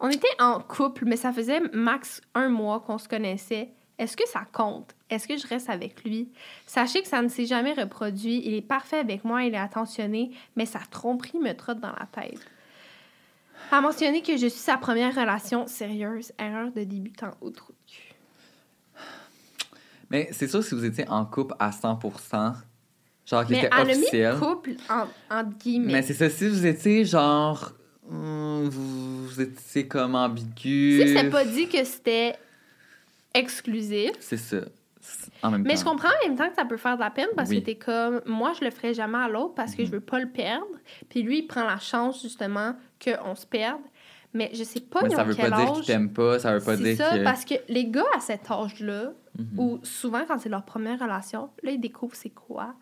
On était en couple, mais ça faisait max un mois qu'on se connaissait. Est-ce que ça compte? Est-ce que je reste avec lui? Sachez que ça ne s'est jamais reproduit. Il est parfait avec moi, il est attentionné, mais sa tromperie me trotte dans la tête. A mentionné que je suis sa première relation sérieuse. Erreur de débutant au trou de cul. Mais c'est sûr, si vous étiez en couple à 100%, genre qui Mais était officiel. couple en, entre guillemets. Mais c'est ça, si vous étiez genre. hum, vous, vous étiez comme ambigu. Si c'est pas dit que c'était exclusif. C'est ça. En même Mais temps. je comprends en même temps que ça peut faire de la peine parce Oui. que t'es comme, moi, je le ferais jamais à l'autre parce Mhm. que je veux pas le perdre. Puis lui, il prend la chance, justement, qu'on se perde. Mais je sais pas, Mais ça veut pas dire âge. qu'ils t'aiment pas, ça veut pas dire ça, que. parce que les gars à cet âge-là, Mhm. ou souvent quand c'est leur première relation, là, ils découvrent c'est quoi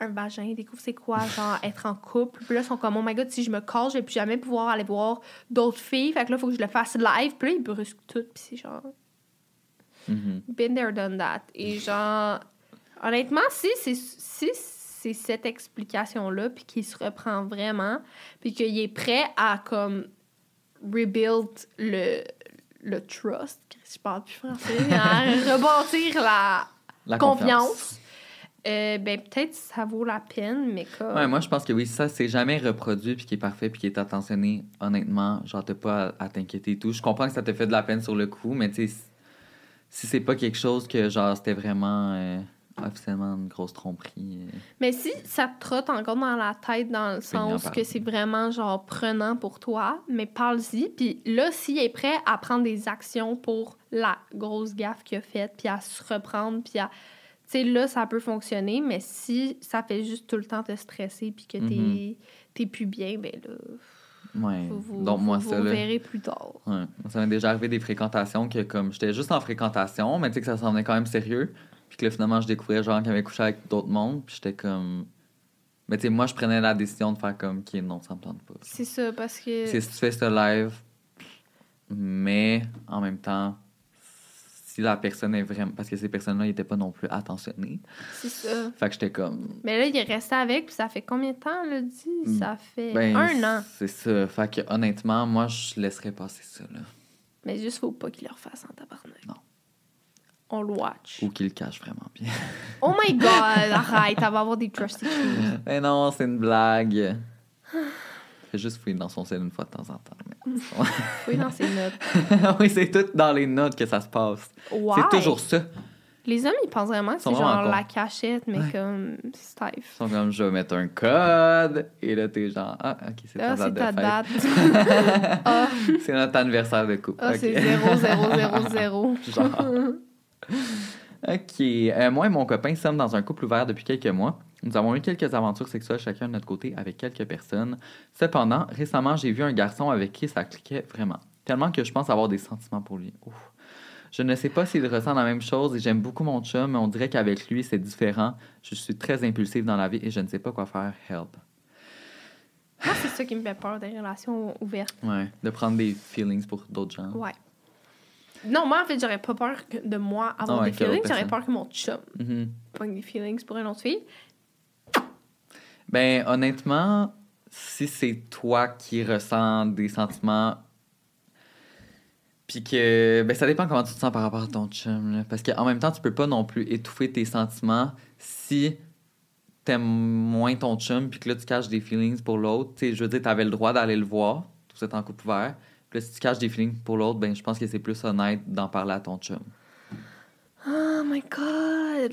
un vagin, ils découvrent c'est quoi, genre, être en couple. Puis là, ils sont comme, oh my god, si je me cache, je vais plus jamais pouvoir aller voir d'autres filles. Fait que là, il faut que je le fasse live. Puis là, ils brusquent tout. Puis c'est genre, Mhm. been there, done that. Et genre, honnêtement, si c'est si c'est cette explication-là, puis qu'il se reprend vraiment, puis qu'il est prêt à, comme, rebuild le, le trust, je parle plus français, à rebâtir la, La confiance, euh, ben peut-être ça vaut la peine, mais comme... Ouais, moi, je pense que oui, si ça s'est jamais reproduit, puis qui est parfait, puis qui est attentionné, honnêtement, genre, t'as pas à, à t'inquiéter et tout. Je comprends que ça te fait de la peine sur le coup, mais tu sais, si- si c'est pas quelque chose que, genre, c'était vraiment euh, officiellement une grosse tromperie. euh, Mais si ça te trotte encore dans la tête, dans le sens que c'est vraiment genre prenant pour toi, mais parle-y. Puis là, s'il est prêt à prendre des actions pour la grosse gaffe qu'il a faite, puis à se reprendre, puis à. Tu sais, là, ça peut fonctionner, mais si ça fait juste tout le temps te stresser, puis que t'es t'es plus bien, ben là, Ouais. vous, vous, Donc, moi, vous, ça, vous verrez plus tard. Ouais. Ça m'est déjà arrivé des fréquentations que, comme, j'étais juste en fréquentation, mais tu sais que ça s'en venait quand même sérieux. Puis que là, finalement, je découvrais, genre, qu'il avait couché avec d'autres mondes. Puis j'étais comme. Mais tu sais, moi, je prenais la décision de faire comme, OK, non, ça me tente pas. C'est ça, parce que. C'est si tu fais ce live, mais en même temps, si la personne est vraiment. Parce que ces personnes-là n'étaient pas non plus attentionnées. C'est ça. Fait que j'étais comme. Mais là, il est resté avec, puis ça fait combien de temps, là, dit? Mm. Ça fait Ben, un an. C'est ça. Fait que honnêtement, moi, je laisserais passer ça, là. Mais juste, faut pas qu'il le refasse en tabarnak. Non. On le watch. Ou qu'il le cache vraiment bien. Oh my god, arrête, elle va avoir des trust issues. Mais non, c'est une blague. Fais juste fouiller dans son sel une fois de temps en temps. mais- Oui, dans ses notes. oui, c'est tout dans les notes que ça se passe. C'est toujours ça. Les hommes, ils pensent vraiment que c'est genre la cachette, mais Ouais. comme Ils Steve. sont comme, je vais mettre un code. Et là, t'es genre, ah, ok, c'est ta Ah, c'est date de ta date. Ah, c'est notre anniversaire de couple. ah, Ok. c'est 0, 0, 0, 0. Genre. OK. Euh, moi et mon copain sommes dans un couple ouvert depuis quelques mois. Nous avons eu quelques aventures sexuelles chacun de notre côté avec quelques personnes. Cependant, récemment, j'ai vu un garçon avec qui ça cliquait vraiment. Tellement que je pense avoir des sentiments pour lui. Ouf. Je ne sais pas s'il ressent la même chose et j'aime beaucoup mon chum, mais on dirait qu'avec lui, c'est différent. Je suis très impulsive dans la vie et je ne sais pas quoi faire. Help. Moi, c'est ça qui me fait peur des relations ouvertes. Ouais. De prendre des feelings pour d'autres gens. Ouais. Non, moi, en fait, j'aurais pas peur que- de moi avoir Ah ouais, des feelings. J'aurais peur que mon chum Mhm. pogne des feelings pour une autre fille. Ben, honnêtement, si c'est toi qui ressens des sentiments, puis que. Ben, ça dépend comment tu te sens par rapport à ton chum. là. Parce qu'en même temps, tu peux pas non plus étouffer tes sentiments si t'aimes moins ton chum, puis que là, tu caches des feelings pour l'autre. Tu sais, je veux dire, t'avais le droit d'aller le voir, tout êtes en couple ouvert. Puis là, si tu caches des feelings pour l'autre, ben, je pense que c'est plus honnête d'en parler à ton chum. Oh my God!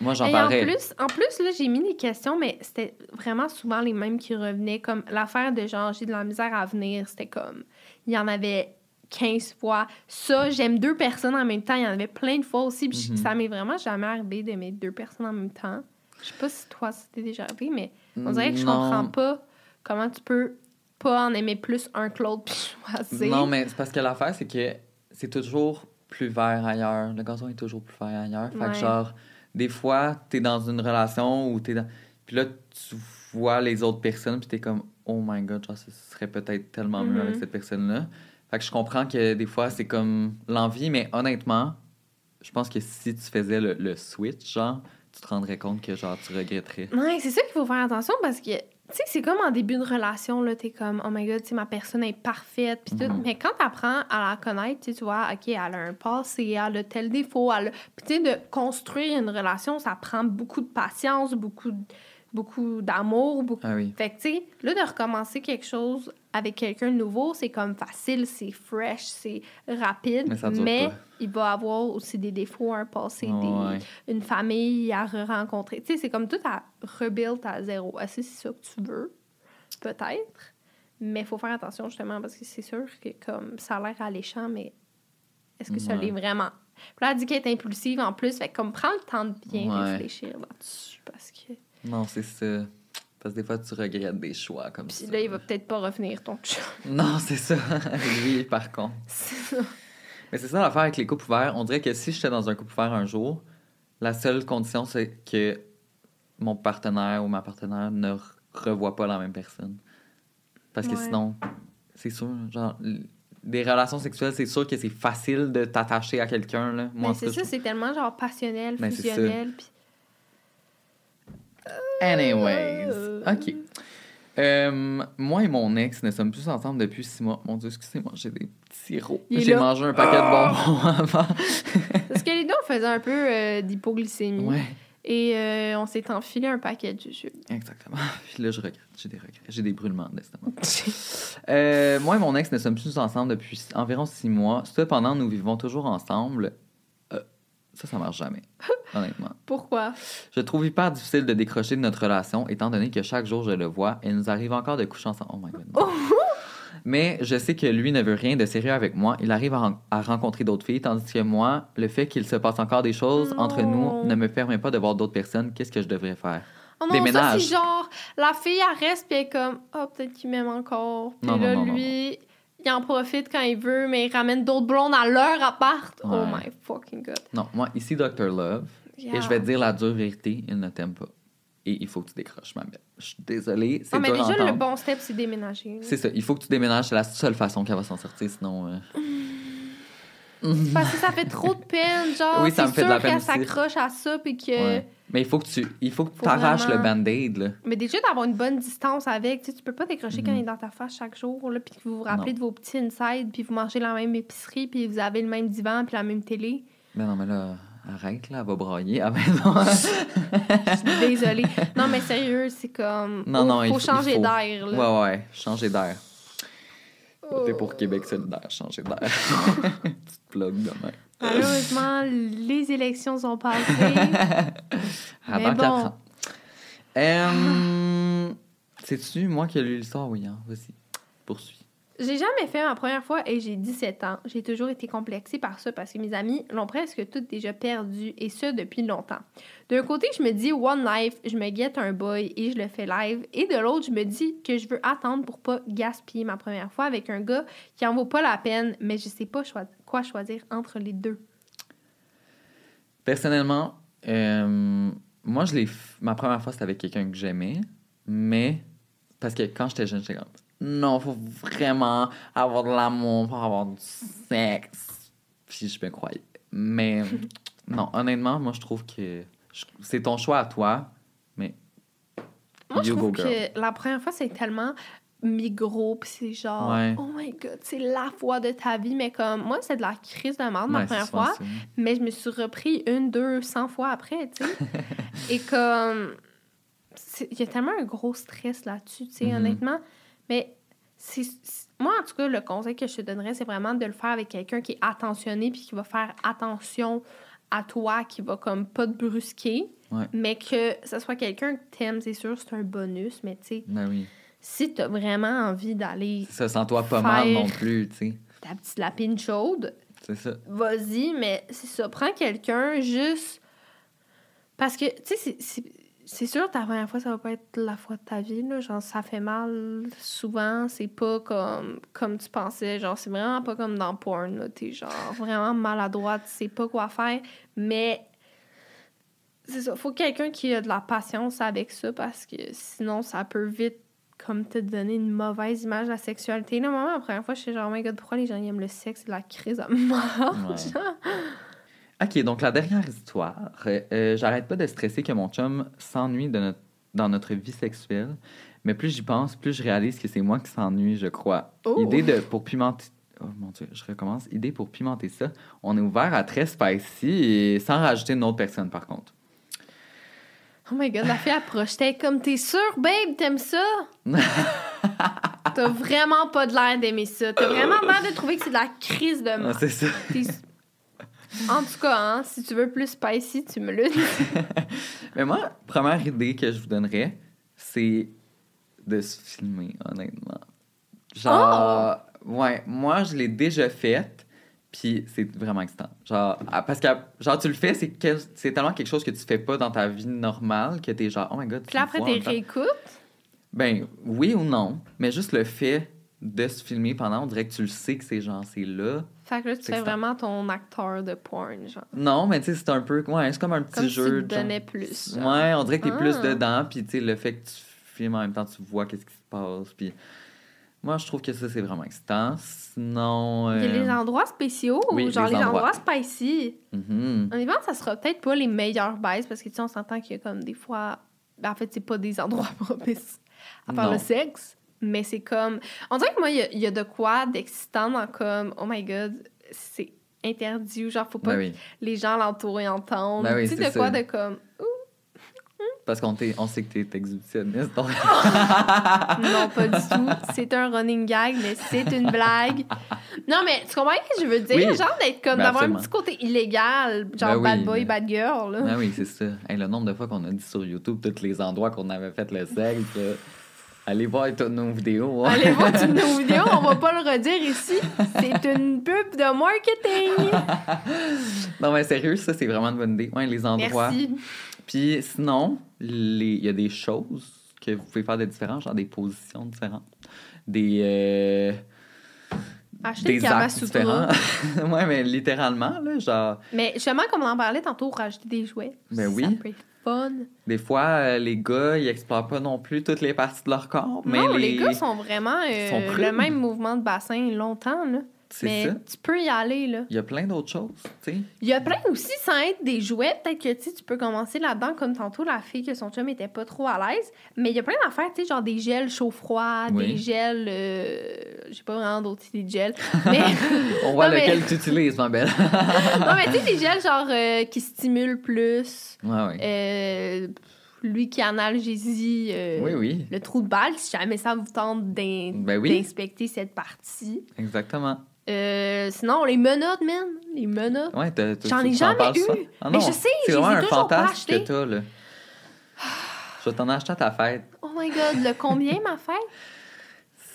Moi, j'en Et en parlerais. plus, en plus, là, j'ai mis des questions, mais c'était vraiment souvent les mêmes qui revenaient. Comme l'affaire de genre, j'ai de la misère à venir, c'était comme. Il y en avait 15 fois. Ça, j'aime deux personnes en même temps. Il y en avait plein de fois aussi. Puis Mhm. ça m'est vraiment jamais arrivé d'aimer deux personnes en même temps. Je sais pas si toi, c'était déjà arrivé, mais on dirait que je Non. comprends pas comment tu peux pas en aimer plus un que l'autre puis choisir. Non, mais c'est parce que l'affaire, c'est que c'est toujours plus vert ailleurs. Le gazon est toujours plus vert ailleurs. Fait Ouais. que, genre, des fois, t'es dans une relation où t'es dans. Puis là, tu vois les autres personnes, puis t'es comme, oh my god, genre, ce serait peut-être tellement mieux Mhm. avec cette personne-là. Fait que je comprends que des fois, c'est comme l'envie, mais honnêtement, je pense que si tu faisais le, le switch, genre, tu te rendrais compte que, genre, tu regretterais. Ouais, c'est ça qu'il faut faire attention parce que, tu sais, c'est comme en début de relation, là, t'es comme, oh my god, tu sais, ma personne est parfaite, puis tout. Mhm. Mais quand t'apprends à la connaître, tu vois, OK, elle a un passé, elle a tel défaut, elle a... Puis, tu sais, de construire une relation, ça prend beaucoup de patience, beaucoup, de- beaucoup d'amour, beaucoup... Ah oui. Fait que, tu sais, là, de recommencer quelque chose avec quelqu'un de nouveau, c'est comme facile, c'est fresh, c'est rapide, Mais ça dure mais pas. il va avoir aussi des défauts, un passé, des Ouais. une famille à re-rencontrer. Tu sais, c'est comme tout à rebuild à zéro. Est-ce que c'est ça que tu veux? Peut-être. Mais il faut faire attention, justement, parce que c'est sûr que comme ça a l'air alléchant, mais est-ce que ça l'est vraiment? Puis là, elle dit qu'elle est impulsive en plus. Fait comme prends le temps de bien Ouais. réfléchir là-dessus. Parce que. Non, c'est ça. Parce que des fois, tu regrettes des choix comme Puis ça. là, il va peut-être pas revenir ton chum. Non, c'est ça. Lui, par contre. C'est ça. Mais c'est ça l'affaire avec les couples ouverts. On dirait que si j'étais dans un couple ouvert un jour, la seule condition, c'est que mon partenaire ou ma partenaire ne re- revoit pas la même personne. Parce que Ouais. sinon, c'est sûr, genre, des relations sexuelles, c'est sûr que c'est facile de t'attacher à quelqu'un. là. Moi, c'est ça, c'est tellement genre passionnel, Ben, fusionnel. Puis Anyways, Euh. OK. Euh, moi et mon ex ne sommes plus ensemble depuis six mois. Mon Dieu, excusez-moi, j'ai des petits rots. J'ai mangé un paquet de bonbons avant. Parce que les deux, on faisait un peu euh, d'hypoglycémie. ouais. Et euh, on s'est enfilé un paquet de jujubes. Exactement. Puis là, je regrette. J'ai des regrets. J'ai des brûlements d'estomac. Euh, moi et mon ex ne sommes plus ensemble depuis environ six mois. Cependant, nous vivons toujours ensemble. Ça, ça marche jamais, honnêtement. Pourquoi? Je trouve hyper difficile de décrocher de notre relation, étant donné que chaque jour je le vois et nous arrive encore de coucher ensemble. Oh my god. Mais je sais que lui ne veut rien de sérieux avec moi. Il arrive à, ren- à rencontrer d'autres filles, tandis que moi, le fait qu'il se passe encore des choses entre nous ne me permet pas de voir d'autres personnes. Qu'est-ce que je devrais faire? Oh non, Des ça, c'est genre, la fille, elle reste, puis elle est comme, oh, peut-être qu'il m'aime encore. Puis là, non, non, lui, il en profite quand il veut, mais il ramène d'autres blondes à leur appart. Oh my fucking god. Non, moi, ici, Dr. Love, Yeah. et je vais te dire la dure vérité, il ne t'aime pas. Et il faut que tu décroches, ma belle. Je suis désolée, c'est Non, mais déjà, le bon step, c'est déménager. C'est ça, il faut que tu déménages, c'est la seule façon qu'elle va s'en sortir, sinon... euh, Parce que ça fait trop de peine, genre. Oui, ça c'est me fait de sûr la peine qu'elle s'accroche à ça, puis que. ouais. Mais il faut que tu il faut que Faut t'arraches le band-aid, là. Mais déjà, d'avoir une bonne distance avec, tu sais, tu peux pas décrocher quand Mhm. il est dans ta face chaque jour, là, puis que vous vous rappelez Non. de vos petits insides, puis vous mangez la même épicerie, puis vous avez le même divan, puis la même télé. Mais non, mais là, arrête, là, elle va brailler à la maison. Je suis désolée. non, mais sérieux, c'est comme. Non, non, il faut il changer faut. d'air, là. ouais, ouais, changer d'air. Oh. T'es pour Québec solidaire, changer d'air. Petite plug demain. Malheureusement, les élections sont passées. Ah, Mais dans bon. quatre ans. Euh, C'est-tu moi qui ai lu l'histoire? Oui, hein? Vas-y, poursuis. J'ai jamais fait ma première fois et j'ai 17 ans. J'ai toujours été complexée par ça parce que mes amis l'ont presque toutes déjà perdu et ce depuis longtemps. D'un côté, je me dis One Life, je me guette un boy et je le fais live. Et de l'autre, je me dis que je veux attendre pour pas gaspiller ma première fois avec un gars qui en vaut pas la peine, mais je sais pas quoi choisir entre les deux. Personnellement, euh, moi, je Ma première fois, c'était avec quelqu'un que j'aimais, mais. Parce que quand j'étais jeune, j'étais comme. Non, faut vraiment avoir de l'amour pour avoir du sexe. Puis je me croyais. Mais. non, honnêtement, moi, je trouve que. C'est ton choix à toi, mais. Moi, je trouve go, girl. que la première fois, c'est tellement migros, puis c'est genre, Ouais. oh my god, c'est la fois de ta vie, mais comme, moi, c'est de la crise de merde, ma Ouais, première fois. Mais je me suis repris une, deux, cent fois après, tu sais. Et comme. Il y a tellement un gros stress là-dessus, tu sais, Mhm. honnêtement. Mais c'est. Moi, en tout cas, le conseil que je te donnerais, c'est vraiment de le faire avec quelqu'un qui est attentionné puis qui va faire attention à toi, qui va comme pas te brusquer. Ouais. Mais que ce soit quelqu'un que t'aimes, c'est sûr, c'est un bonus. Mais tu sais, Ben oui. si t'as vraiment envie d'aller Ça sent toi pas mal non plus, tu sais. ta petite lapine chaude, C'est ça. vas-y, mais c'est ça. Prends quelqu'un juste. Parce que, tu sais, c'est- c'est- sûr, ta première fois, ça va pas être la fois de ta vie, là. Genre, ça fait mal souvent. C'est pas comme, comme tu pensais. Genre, c'est vraiment pas comme dans porn, là. T'es genre vraiment maladroite, tu sais pas quoi faire. Mais. C'est ça. Faut quelqu'un qui a de la patience avec ça parce que sinon, ça peut vite comme te donner une mauvaise image de la sexualité. Là, moi, la première fois, je suis genre, oh my god, pourquoi les gens ils aiment le sexe? C'est la crise à mort. Ouais. OK, donc la dernière histoire. Euh, euh, J'arrête pas de stresser que mon chum s'ennuie notre- dans notre vie sexuelle. Mais plus j'y pense, plus je réalise que c'est moi qui s'ennuie, je crois. Oh! Idée de, pour pimenter... Oh mon Dieu, je recommence. Idée pour pimenter ça. On est ouvert à très spicy et sans rajouter une autre personne, par contre. Oh my god, la fille approche. T'es comme, t'es sûre, babe, t'aimes ça? T'as vraiment pas de l'air d'aimer ça. T'as vraiment l'air de trouver que c'est de la crise de Ah, mort. c'est ça. En tout cas, hein, si tu veux plus spicy, tu me le dis. Mais moi, première idée que je vous donnerais, c'est de se filmer, honnêtement. Genre, ouais, moi, je l'ai déjà faite, puis c'est vraiment excitant. Genre, ah, parce que, genre, tu le fais, c'est tellement quelque chose que tu fais pas dans ta vie normale que t'es genre, oh my god, tu Puis après, t'es réécoutes. Ben, oui ou non, mais juste le fait de se filmer pendant, on dirait que tu le sais que c'est genre, c'est là. Fait que là, tu fais vraiment ton acteur de porn, genre. Non, mais tu sais, c'est un peu, ouais, c'est comme un petit Comme jeu. tu te genre. donnais plus. genre. Ouais, on dirait que t'es plus Ah. dedans, puis tu sais, le fait que tu filmes en même temps, tu vois qu'est-ce qui se passe, puis moi, je trouve que ça, c'est vraiment excitant. Sinon... Il y a les euh, endroits spéciaux oui, ou genre les les endroits, endroits. spicy. mhm. Honnêtement, ça sera peut-être pas les meilleures baises parce que tu sais, on s'entend qu'il y a comme des fois. Ben, en fait, c'est pas des endroits propices à faire Non. le sexe, mais c'est comme. On dirait que moi, il y a- il y, a de quoi d'excitant dans comme, oh my god, c'est interdit ou genre, faut pas Ben oui, que les gens l'entourent et entendent. Ben oui, tu sais, de quoi de comme. parce qu'on t'est- on sait que t'es exhibitionniste, donc... Non, pas du tout. C'est un running gag, mais c'est une blague. Non, mais tu comprends ce que je veux dire? Oui. Genre d'être comme Ben, d'avoir un petit côté illégal, genre Ben oui, bad boy, mais- bad girl. Là. ah oui, c'est ça. Hey, le nombre de fois qu'on a dit sur YouTube tous les endroits qu'on avait fait le sexe, là. Allez voir toutes nos vidéos. hein. Allez voir toutes nos vidéos, on va pas le redire ici. C'est une pub de marketing. non, mais sérieux, ça, c'est vraiment une bonne idée. Ouais, les endroits... Merci. Puis sinon, il y a des choses que vous pouvez faire de différentes, genre des positions différentes, des, euh, Acheter des actes différents. ouais, mais littéralement, là, genre, Mais justement, comme on en parlait tantôt, rajouter des jouets. Ben Ça oui. peut être fun. des fois, euh, les gars, ils explorent pas non plus toutes les parties de leur corps, mais non, les... les... gars sont vraiment euh, sont le même mouvement de bassin longtemps. Là. Mais ça. tu peux y aller. là. Il y a plein d'autres choses, tu sais. Il y a plein aussi, sans être des jouets, peut-être que tu peux commencer là-dedans, comme tantôt la fille que son chum était pas trop à l'aise. Mais il y a plein d'affaires, tu sais, genre des gels chaud-froid, Oui. des gels. euh, J'ai pas vraiment d'autres idées de gel. Mais, On voit Non, mais- lequel tu utilises, ma belle. non, mais tu sais, des gels genre euh, qui stimulent plus. ouais, ouais. Euh, lui qui analgésie euh, Oui, oui, le trou de balle, si jamais ça vous tente Ben oui. d'inspecter cette partie. exactement. Euh, sinon, les menottes, man. Les menottes. Ouais, t'as- t'as- J'en ai jamais eu. Ah Mais non, je sais, C'est vraiment ai un toujours pas fantasme que t'as, là. Je vais t'en acheter à ta fête. Oh my god, le combien, ma fête?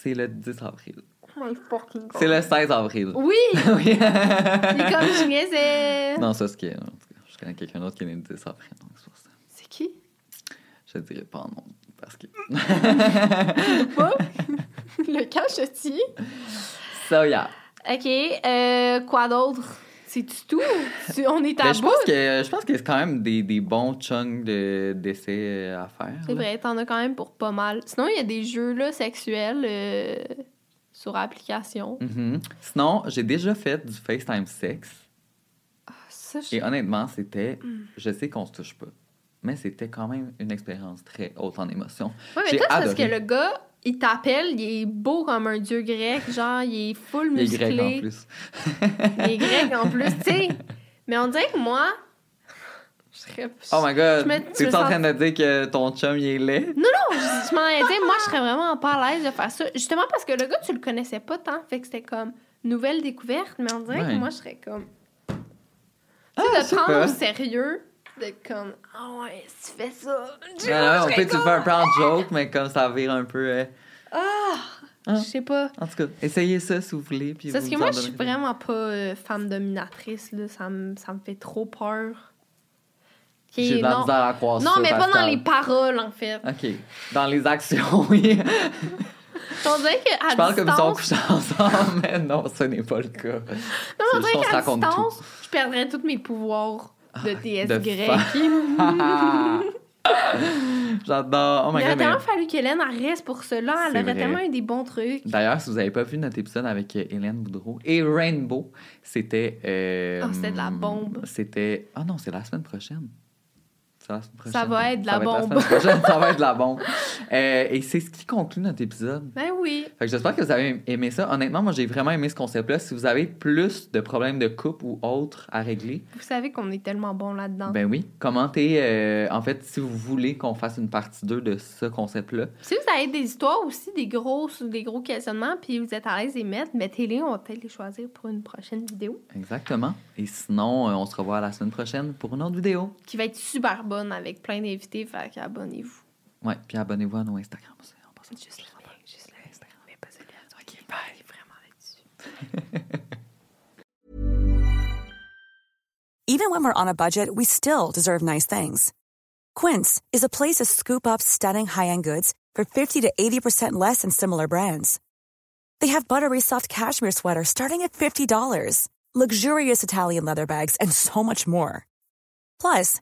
C'est le 10 avril. Oh my fucking god. C'est le 16 avril. Oui! oui. Mais comme je niaisais. Non, ça, c'est qui? en tout cas, Je connais quelqu'un d'autre qui est né le 10 avril, donc c'est pour ça. C'est qui? Je te dirai pas en nom. Parce que. Pas? le cachetis. Ça, yeah. Ok, euh, quoi d'autre? C'est-tu tout? Tu- on est à Ben, je, bout? pense que, je pense que c'est quand même des, des bons chunks de- d'essais à faire. C'est vrai, t'en as quand même pour pas mal. Sinon, il y a des jeux là, sexuels euh, sur application. Mhm. Sinon, j'ai déjà fait du FaceTime sexe. Ça, je- Et honnêtement, c'était. Mm. Je sais qu'on se touche pas. Mais c'était quand même une expérience très haute en émotion. Ouais, mais toi, c'est parce que le gars, il t'appelle, il est beau comme un dieu grec, genre, il est full musclé. Grecs en plus. Il est grec en plus, tu sais. Mais on dirait que moi, je serais. Oh my god, Je me- je tu me es en train de dire que ton chum il est laid? Non, non, je, je m'en ai dit, moi, je serais vraiment pas à l'aise de faire ça. Justement parce que le gars, tu le connaissais pas tant, fait que c'était comme nouvelle découverte, mais on dirait Ouais. que moi, je serais comme. Tu Ah, sais, je de prendre au sérieux, de comme, ah ouais, si tu fais ça. je- Ouais, ouais, on peut comme, fais un en joke, mais comme ça vire un peu. euh, Ah! Hein? Je sais pas. En tout cas, essayez ça si vous voulez. Puis Parce vous que nous moi, je suis donnerez. vraiment pas euh, femme dominatrice, là. Ça me, ça me fait trop peur. Ok, J'ai de la non. misère à croire Non, ça, mais pas dans Pascal. les paroles, en fait. OK. Dans les actions, oui. On dirait qu'à Je parle comme si on distance, couchait ensemble, mais non, ce n'est pas le cas. non, on dirait se qu'à raconte distance, je perdrais tous mes pouvoirs de TS de grec. J'adore. Oh my il aurait mais- tellement fallu qu'Hélène reste pour cela. Elle aurait tellement eu des bons trucs. D'ailleurs, si vous n'avez pas vu notre épisode avec euh, Hélène Boudreau et Rainbow, c'était. euh, Oh, c'était de la bombe. C'était. Ah non, c'est la semaine prochaine. C'est la semaine prochaine. Ça va être de la bombe. ça va être de la bombe. Et c'est ce qui conclut notre épisode. Ben oui. Fait que j'espère que vous avez aimé ça. Honnêtement, moi, j'ai vraiment aimé ce concept-là. Si vous avez plus de problèmes de couple ou autres à régler, Vous savez qu'on est tellement bon là-dedans. ben oui, commentez. euh, en fait, si vous voulez qu'on fasse une partie 2 de ce concept-là, Si vous avez des histoires aussi, des gros, des gros questionnements, puis vous êtes à l'aise les mettre, mettez-les. On va peut-être les choisir pour une prochaine vidéo exactement. Et sinon, euh, on se revoit la semaine prochaine pour une autre vidéo. qui va être super bonne avec plein d'invités. Fait qu'abonnez-vous. Ouais, puis abonnez-vous à nos Instagram aussi. en passant. Juste le lien, juste le. Instagram. Mais pas celui-là. Ok, bye. Il est vraiment là-dessus. Even when we're on a budget, we still deserve nice things. Quince is a place to scoop up stunning high-end goods for 50 to 80% less than similar brands. They have buttery soft cashmere sweaters starting at $50, luxurious Italian leather bags, and so much more. Plus,